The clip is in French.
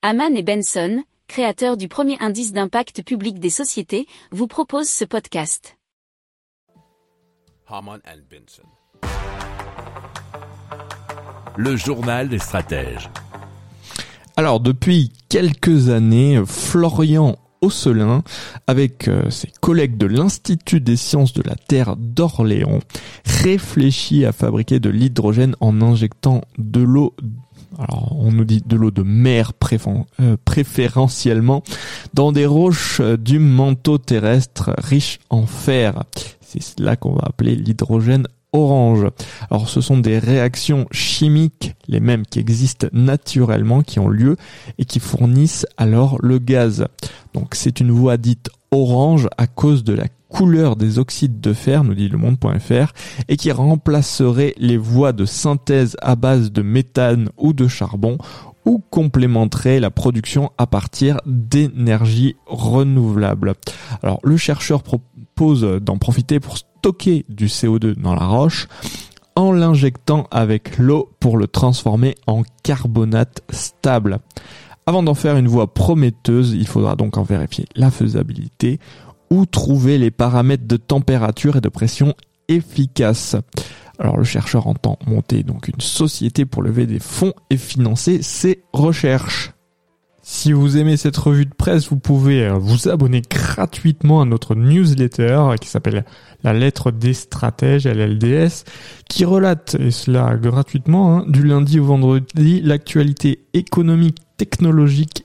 Haman et Benson, créateurs du premier indice d'impact public des sociétés, vous proposent ce podcast. Haman and Benson. Le journal des stratèges. Alors depuis quelques années, Florian Osselin, avec euh, ses collègues de l'Institut des sciences de la Terre d'Orléans, réfléchit à fabriquer de l'hydrogène en injectant de l'eau alors on nous dit de l'eau de mer euh, préférentiellement dans des roches du manteau terrestre riches en fer. C'est cela qu'on va appeler l'hydrogène orange. Alors ce sont des réactions chimiques, les mêmes qui existent naturellement, qui ont lieu et qui fournissent alors le gaz. Donc c'est une voie dite orange à cause de la couleur des oxydes de fer, nous dit le monde.fr, et qui remplacerait les voies de synthèse à base de méthane ou de charbon ou complémenterait la production à partir d'énergie renouvelable. Alors le chercheur propose d'en profiter pour stocker du CO2 dans la roche en l'injectant avec l'eau pour le transformer en carbonate stable. Avant d'en faire une voie prometteuse, il faudra donc en vérifier la faisabilité ou trouver les paramètres de température et de pression efficaces. Alors le chercheur entend monter donc une société pour lever des fonds et financer ses recherches. Si vous aimez cette revue de presse, vous pouvez euh, vous abonner gratuitement à notre newsletter qui s'appelle La lettre des stratèges, LLDS, qui relate, et cela gratuitement, hein, du lundi au vendredi, l'actualité économique, technologique,